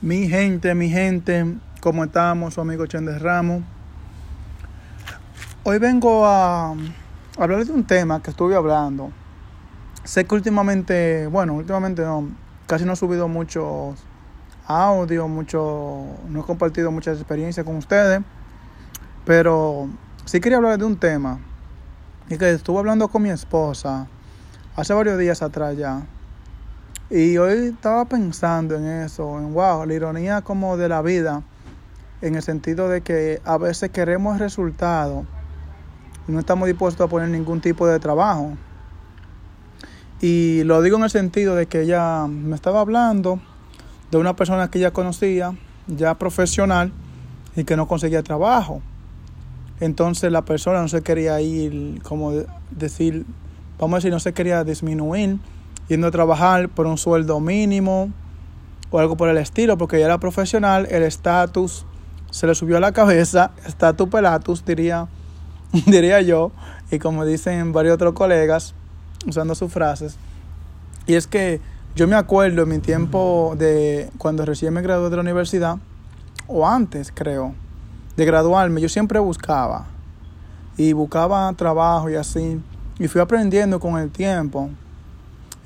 Mi gente, mi gente, ¿cómo estamos? Su amigo Chendes Ramos. Hoy vengo a hablar de un tema que estuve hablando. Sé que últimamente, bueno, últimamente no, casi no he subido muchos audios, mucho, no he compartido muchas experiencias con ustedes, pero sí quería hablar de un tema. Y que estuve hablando con mi esposa hace varios días atrás ya y hoy estaba pensando en eso, en wow, la ironía como de la vida, en el sentido de que a veces queremos resultados y no estamos dispuestos a poner ningún tipo de trabajo. Y lo digo en el sentido de que ella me estaba hablando de una persona que ella conocía, ya profesional, y que no conseguía trabajo. Entonces la persona no se quería ir, como decir, vamos a decir, no se quería disminuir yendo a trabajar por un sueldo mínimo o algo por el estilo, porque ya era profesional, el estatus se le subió a la cabeza, estatus pelatus, diría, diría yo, y como dicen varios otros colegas, usando sus frases. Y es que yo me acuerdo en mi tiempo de cuando recién me gradué de la universidad, o antes creo, de graduarme, yo siempre buscaba, y buscaba trabajo y así, y fui aprendiendo con el tiempo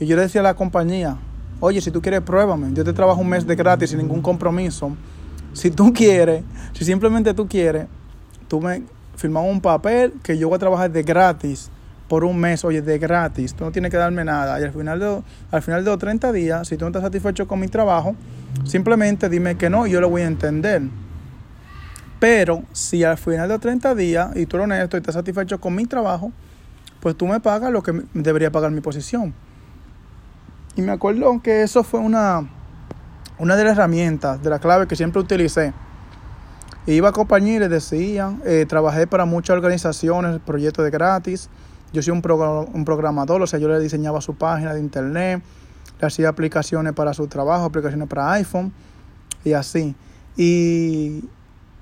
y yo le decía a la compañía, oye, si tú quieres, pruébame. Yo te trabajo un mes de gratis sin ningún compromiso. Si tú quieres, si simplemente tú quieres, tú me firmas un papel que yo voy a trabajar de gratis por un mes, oye, de gratis. Tú no tienes que darme nada. Y al final de, al final de los 30 días, si tú no estás satisfecho con mi trabajo, simplemente dime que no y yo lo voy a entender. Pero si al final de los 30 días y tú eres honesto y estás satisfecho con mi trabajo, pues tú me pagas lo que debería pagar mi posición. Y me acuerdo que eso fue una, una de las herramientas, de la clave que siempre utilicé. Iba a compañía y les decía, eh, trabajé para muchas organizaciones, proyectos de gratis. Yo soy un, un programador, o sea, yo le diseñaba su página de internet, le hacía aplicaciones para su trabajo, aplicaciones para iPhone y así. Y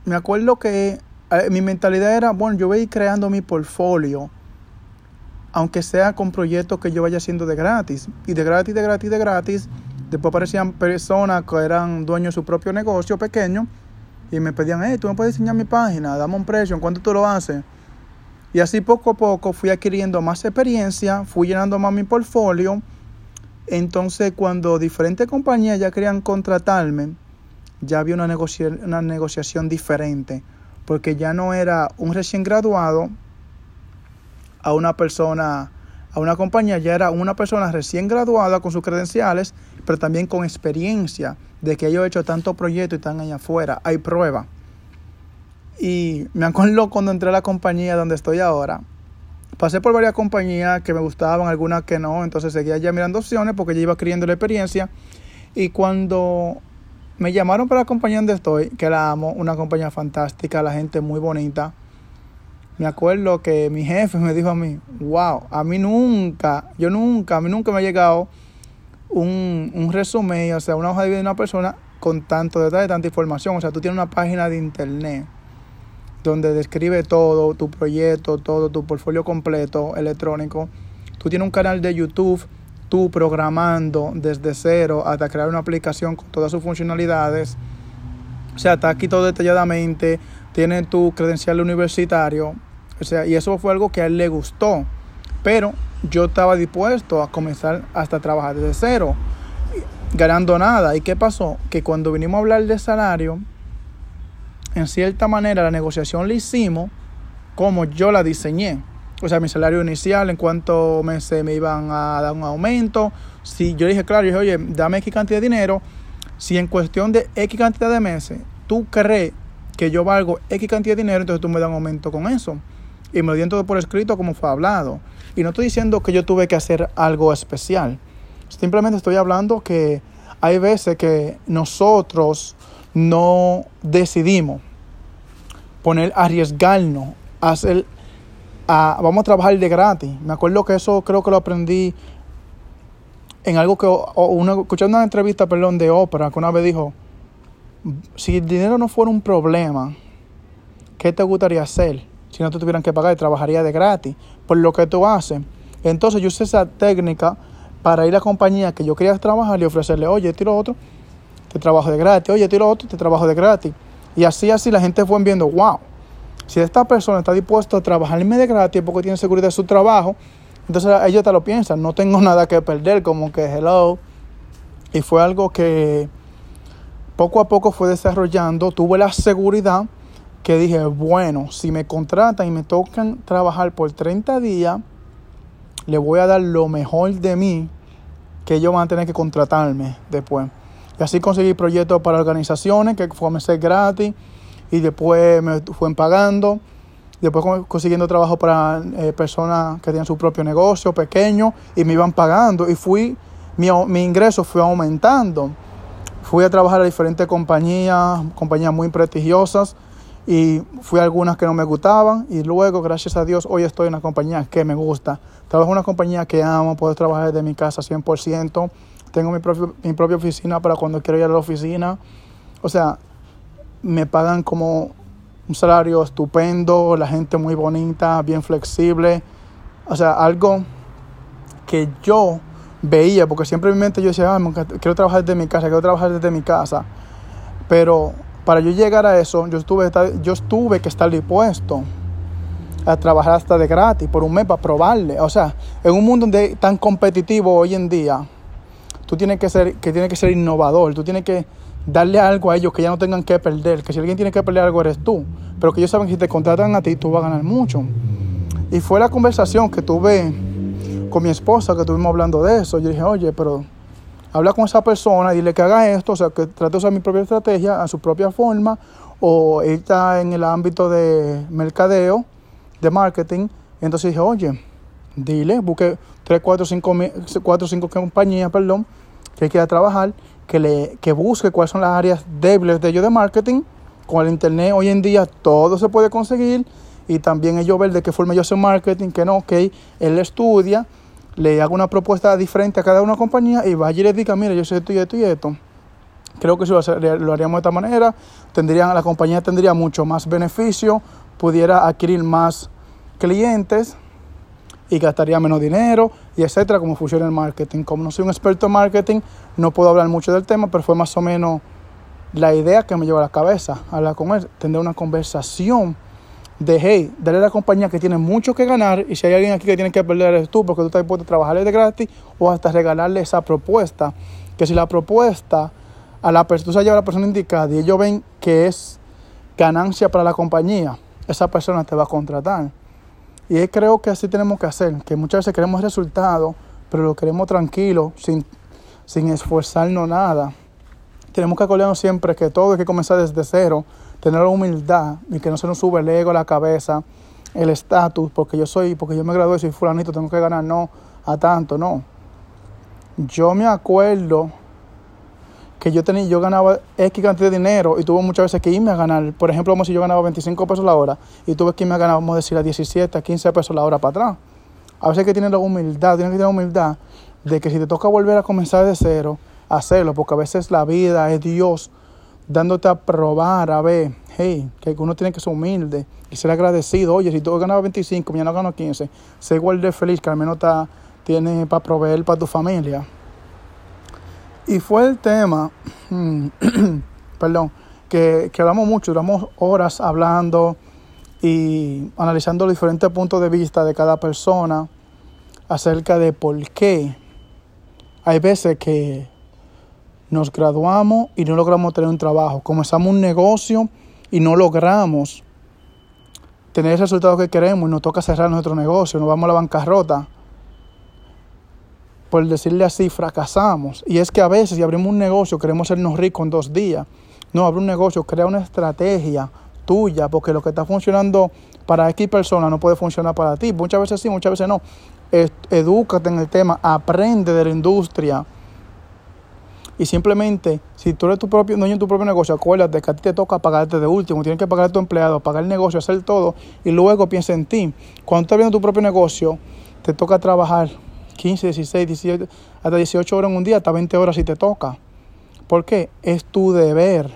me acuerdo que eh, mi mentalidad era, bueno, yo voy creando mi portfolio aunque sea con proyectos que yo vaya haciendo de gratis. Y de gratis, de gratis, de gratis. Después aparecían personas que eran dueños de su propio negocio pequeño y me pedían, hey, tú me puedes diseñar mi página, dame un precio, ¿en cuánto tú lo haces? Y así poco a poco fui adquiriendo más experiencia, fui llenando más mi portfolio. Entonces cuando diferentes compañías ya querían contratarme, ya había una, una negociación diferente, porque ya no era un recién graduado a una persona, a una compañía, ya era una persona recién graduada con sus credenciales, pero también con experiencia de que yo he hecho tantos proyectos y están allá afuera. Hay prueba. Y me acuerdo cuando entré a la compañía donde estoy ahora. Pasé por varias compañías que me gustaban, algunas que no, entonces seguía ya mirando opciones porque ya iba creyendo la experiencia. Y cuando me llamaron para la compañía donde estoy, que la amo, una compañía fantástica, la gente muy bonita, me acuerdo que mi jefe me dijo a mí, wow, a mí nunca, yo nunca, a mí nunca me ha llegado un, un resumen, o sea, una hoja de vida de una persona con tanto detalle, tanta información. O sea, tú tienes una página de internet donde describe todo, tu proyecto, todo, tu portfolio completo electrónico. Tú tienes un canal de YouTube, tú programando desde cero hasta crear una aplicación con todas sus funcionalidades. O sea, está aquí todo detalladamente. Tienes tu credencial universitario, o sea, y eso fue algo que a él le gustó. Pero yo estaba dispuesto a comenzar hasta trabajar desde cero, ganando nada. ¿Y qué pasó? Que cuando vinimos a hablar de salario, en cierta manera la negociación la hicimos como yo la diseñé. O sea, mi salario inicial, en cuántos meses me iban a dar un aumento. Si yo dije, claro, yo dije, oye, dame X cantidad de dinero. Si en cuestión de X cantidad de meses tú crees que yo valgo X cantidad de dinero, entonces tú me das un aumento con eso y me lo dieron todo por escrito como fue hablado. Y no estoy diciendo que yo tuve que hacer algo especial. Simplemente estoy hablando que hay veces que nosotros no decidimos poner, arriesgarnos, hacer, a, vamos a trabajar de gratis. Me acuerdo que eso creo que lo aprendí en algo que, uno, escuchando una entrevista, perdón, de ópera, que una vez dijo, si el dinero no fuera un problema, ¿qué te gustaría hacer? Si no te tuvieran que pagar, trabajaría de gratis por lo que tú haces. Entonces yo usé esa técnica para ir a la compañía que yo quería trabajar y ofrecerle, oye, tiro otro. te trabajo de gratis, oye, tiro otro, te trabajo de gratis. Y así, así la gente fue viendo, wow, si esta persona está dispuesta a trabajarme de gratis porque tiene seguridad de su trabajo, entonces ellos te lo piensan, no tengo nada que perder, como que hello. Y fue algo que poco a poco fue desarrollando, tuve la seguridad que dije, bueno, si me contratan y me tocan trabajar por 30 días, le voy a dar lo mejor de mí que ellos van a tener que contratarme después. Y así conseguí proyectos para organizaciones que comencé gratis y después me fueron pagando. Después consiguiendo trabajo para eh, personas que tenían su propio negocio pequeño y me iban pagando. Y fui, mi, mi ingreso fue aumentando. Fui a trabajar a diferentes compañías, compañías muy prestigiosas y fui a algunas que no me gustaban y luego, gracias a Dios, hoy estoy en una compañía que me gusta. Trabajo en una compañía que amo, puedo trabajar desde mi casa 100%, tengo mi, propio, mi propia oficina para cuando quiero ir a la oficina. O sea, me pagan como un salario estupendo, la gente muy bonita, bien flexible. O sea, algo que yo veía, porque siempre en mi mente yo decía, ah, quiero trabajar desde mi casa, quiero trabajar desde mi casa. Pero para yo llegar a eso, yo estuve, yo estuve que estar dispuesto a trabajar hasta de gratis por un mes para probarle. O sea, en un mundo tan competitivo hoy en día, tú tienes que ser, que tienes que ser innovador, tú tienes que darle algo a ellos que ya no tengan que perder, que si alguien tiene que perder algo eres tú, pero que ellos saben que si te contratan a ti, tú vas a ganar mucho. Y fue la conversación que tuve con mi esposa, que estuvimos hablando de eso. Yo dije, oye, pero habla con esa persona, dile que haga esto, o sea, que trate de usar mi propia estrategia a su propia forma, o él está en el ámbito de mercadeo, de marketing. entonces dije, oye, dile, busque 3, 4, 5, 4, 5 compañías, perdón, que quiera trabajar, que, le, que busque cuáles son las áreas débiles de ellos de marketing. Con el internet hoy en día todo se puede conseguir y también ellos ver de qué forma yo hacen marketing, que no, ok, él estudia le hago una propuesta diferente a cada una compañía y vaya y le diga, mira, yo sé esto y esto y esto. Creo que si lo haríamos de esta manera, tendrían, la compañía tendría mucho más beneficio, pudiera adquirir más clientes y gastaría menos dinero y etcétera, como funciona el marketing. Como no soy un experto en marketing, no puedo hablar mucho del tema, pero fue más o menos la idea que me llevó a la cabeza, hablar con él, tener una conversación de, hey, dale a la compañía que tiene mucho que ganar y si hay alguien aquí que tiene que perder eres tú porque tú estás dispuesto a trabajarle de gratis o hasta regalarle esa propuesta. Que si la propuesta a la persona, lleva a la persona indicada y ellos ven que es ganancia para la compañía, esa persona te va a contratar. Y creo que así tenemos que hacer, que muchas veces queremos resultados, pero lo queremos tranquilo, sin, sin esforzarnos nada. Tenemos que acordarnos siempre que todo hay que comenzar desde cero tener la humildad y que no se nos sube el ego la cabeza, el estatus, porque yo soy, porque yo me gradué, soy fulanito, tengo que ganar, no, a tanto, no. Yo me acuerdo que yo tenía, yo ganaba X cantidad de dinero y tuve muchas veces que irme a ganar. Por ejemplo, como si yo ganaba 25 pesos la hora y tuve que irme a ganar, vamos a decir, a 17, a 15 pesos la hora para atrás. A veces hay que tener la humildad, tienes que tener la humildad de que si te toca volver a comenzar de cero, hacerlo, porque a veces la vida es Dios dándote a probar, a ver, hey, que uno tiene que ser humilde y ser agradecido. Oye, si tú ganas 25, mañana gano 15, sé igual de feliz que al menos está, tienes para proveer para tu familia. Y fue el tema, perdón, que, que hablamos mucho, duramos horas hablando y analizando los diferentes puntos de vista de cada persona acerca de por qué hay veces que nos graduamos y no logramos tener un trabajo. Comenzamos un negocio y no logramos tener el resultado que queremos y nos toca cerrar nuestro negocio, nos vamos a la bancarrota. Por decirle así, fracasamos. Y es que a veces si abrimos un negocio queremos sernos ricos en dos días. No, abre un negocio, crea una estrategia tuya, porque lo que está funcionando para X persona no puede funcionar para ti. Muchas veces sí, muchas veces no. Edúcate en el tema, aprende de la industria y simplemente, si tú eres tu propio dueño de tu propio negocio, acuérdate que a ti te toca pagarte de último. Tienes que pagar a tu empleado, pagar el negocio, hacer todo y luego piensa en ti. Cuando estás viendo tu propio negocio, te toca trabajar 15, 16, 17, hasta 18 horas en un día, hasta 20 horas si te toca. ¿Por qué? Es tu deber.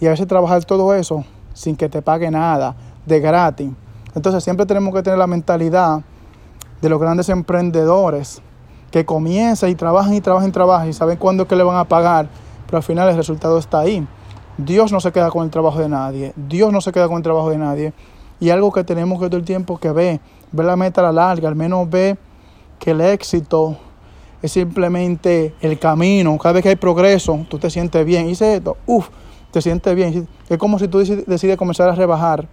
Y a veces trabajar todo eso sin que te pague nada, de gratis. Entonces siempre tenemos que tener la mentalidad de los grandes emprendedores que comienzan y trabajan y trabajan y trabajan y saben cuándo es que le van a pagar, pero al final el resultado está ahí. Dios no se queda con el trabajo de nadie, Dios no se queda con el trabajo de nadie. Y algo que tenemos que todo el tiempo que ver, ver la meta a la larga, al menos ver que el éxito es simplemente el camino. Cada vez que hay progreso, tú te sientes bien. Hice esto, uff, te sientes bien. Es como si tú decides comenzar a rebajar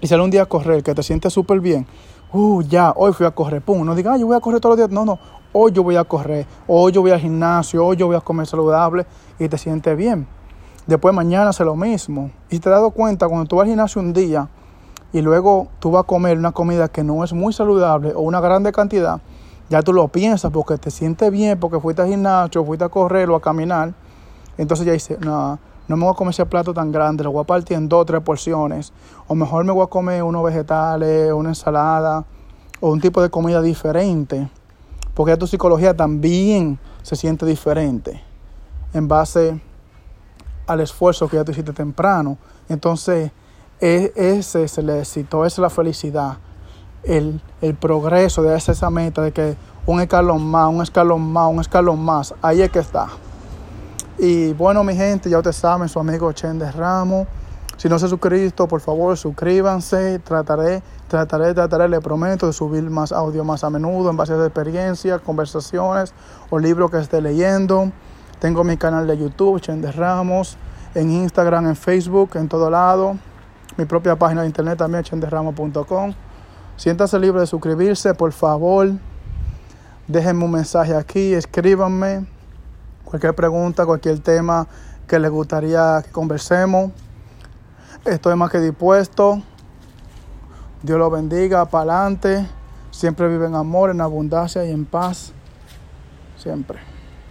y sale un día a correr, que te sientes súper bien. Uh, ya, hoy fui a correr, pum. No digas, yo voy a correr todos los días. No, no, hoy yo voy a correr, hoy yo voy al gimnasio, hoy yo voy a comer saludable y te sientes bien. Después mañana hace lo mismo. Y te has dado cuenta, cuando tú vas al gimnasio un día y luego tú vas a comer una comida que no es muy saludable o una grande cantidad, ya tú lo piensas porque te sientes bien, porque fuiste al gimnasio, fuiste a correr o a caminar. Entonces ya dices, no, no me voy a comer ese plato tan grande, lo voy a partir en dos o tres porciones. O mejor me voy a comer unos vegetales, una ensalada o un tipo de comida diferente. Porque ya tu psicología también se siente diferente en base al esfuerzo que ya tú hiciste temprano. Entonces, e, ese es el éxito, esa es la felicidad el, progreso de esa meta de que un escalón más, un escalón más, un escalón más, ahí es que está. Y bueno, mi gente, ya ustedes saben, su amigo Chen Ramos. Si no se han suscrito, por favor, suscríbanse. Trataré, trataré, trataré, le prometo, de subir más audio más a menudo en base a experiencias, conversaciones o libros que esté leyendo. Tengo mi canal de YouTube, Chen de Ramos, en Instagram, en Facebook, en todo lado. Mi propia página de internet también, chenderramos.com. Siéntase libre de suscribirse, por favor. Déjenme un mensaje aquí, escríbanme. Cualquier pregunta, cualquier tema que les gustaría que conversemos. Estoy más que dispuesto. Dios lo bendiga, para adelante. Siempre vive en amor, en abundancia y en paz. Siempre.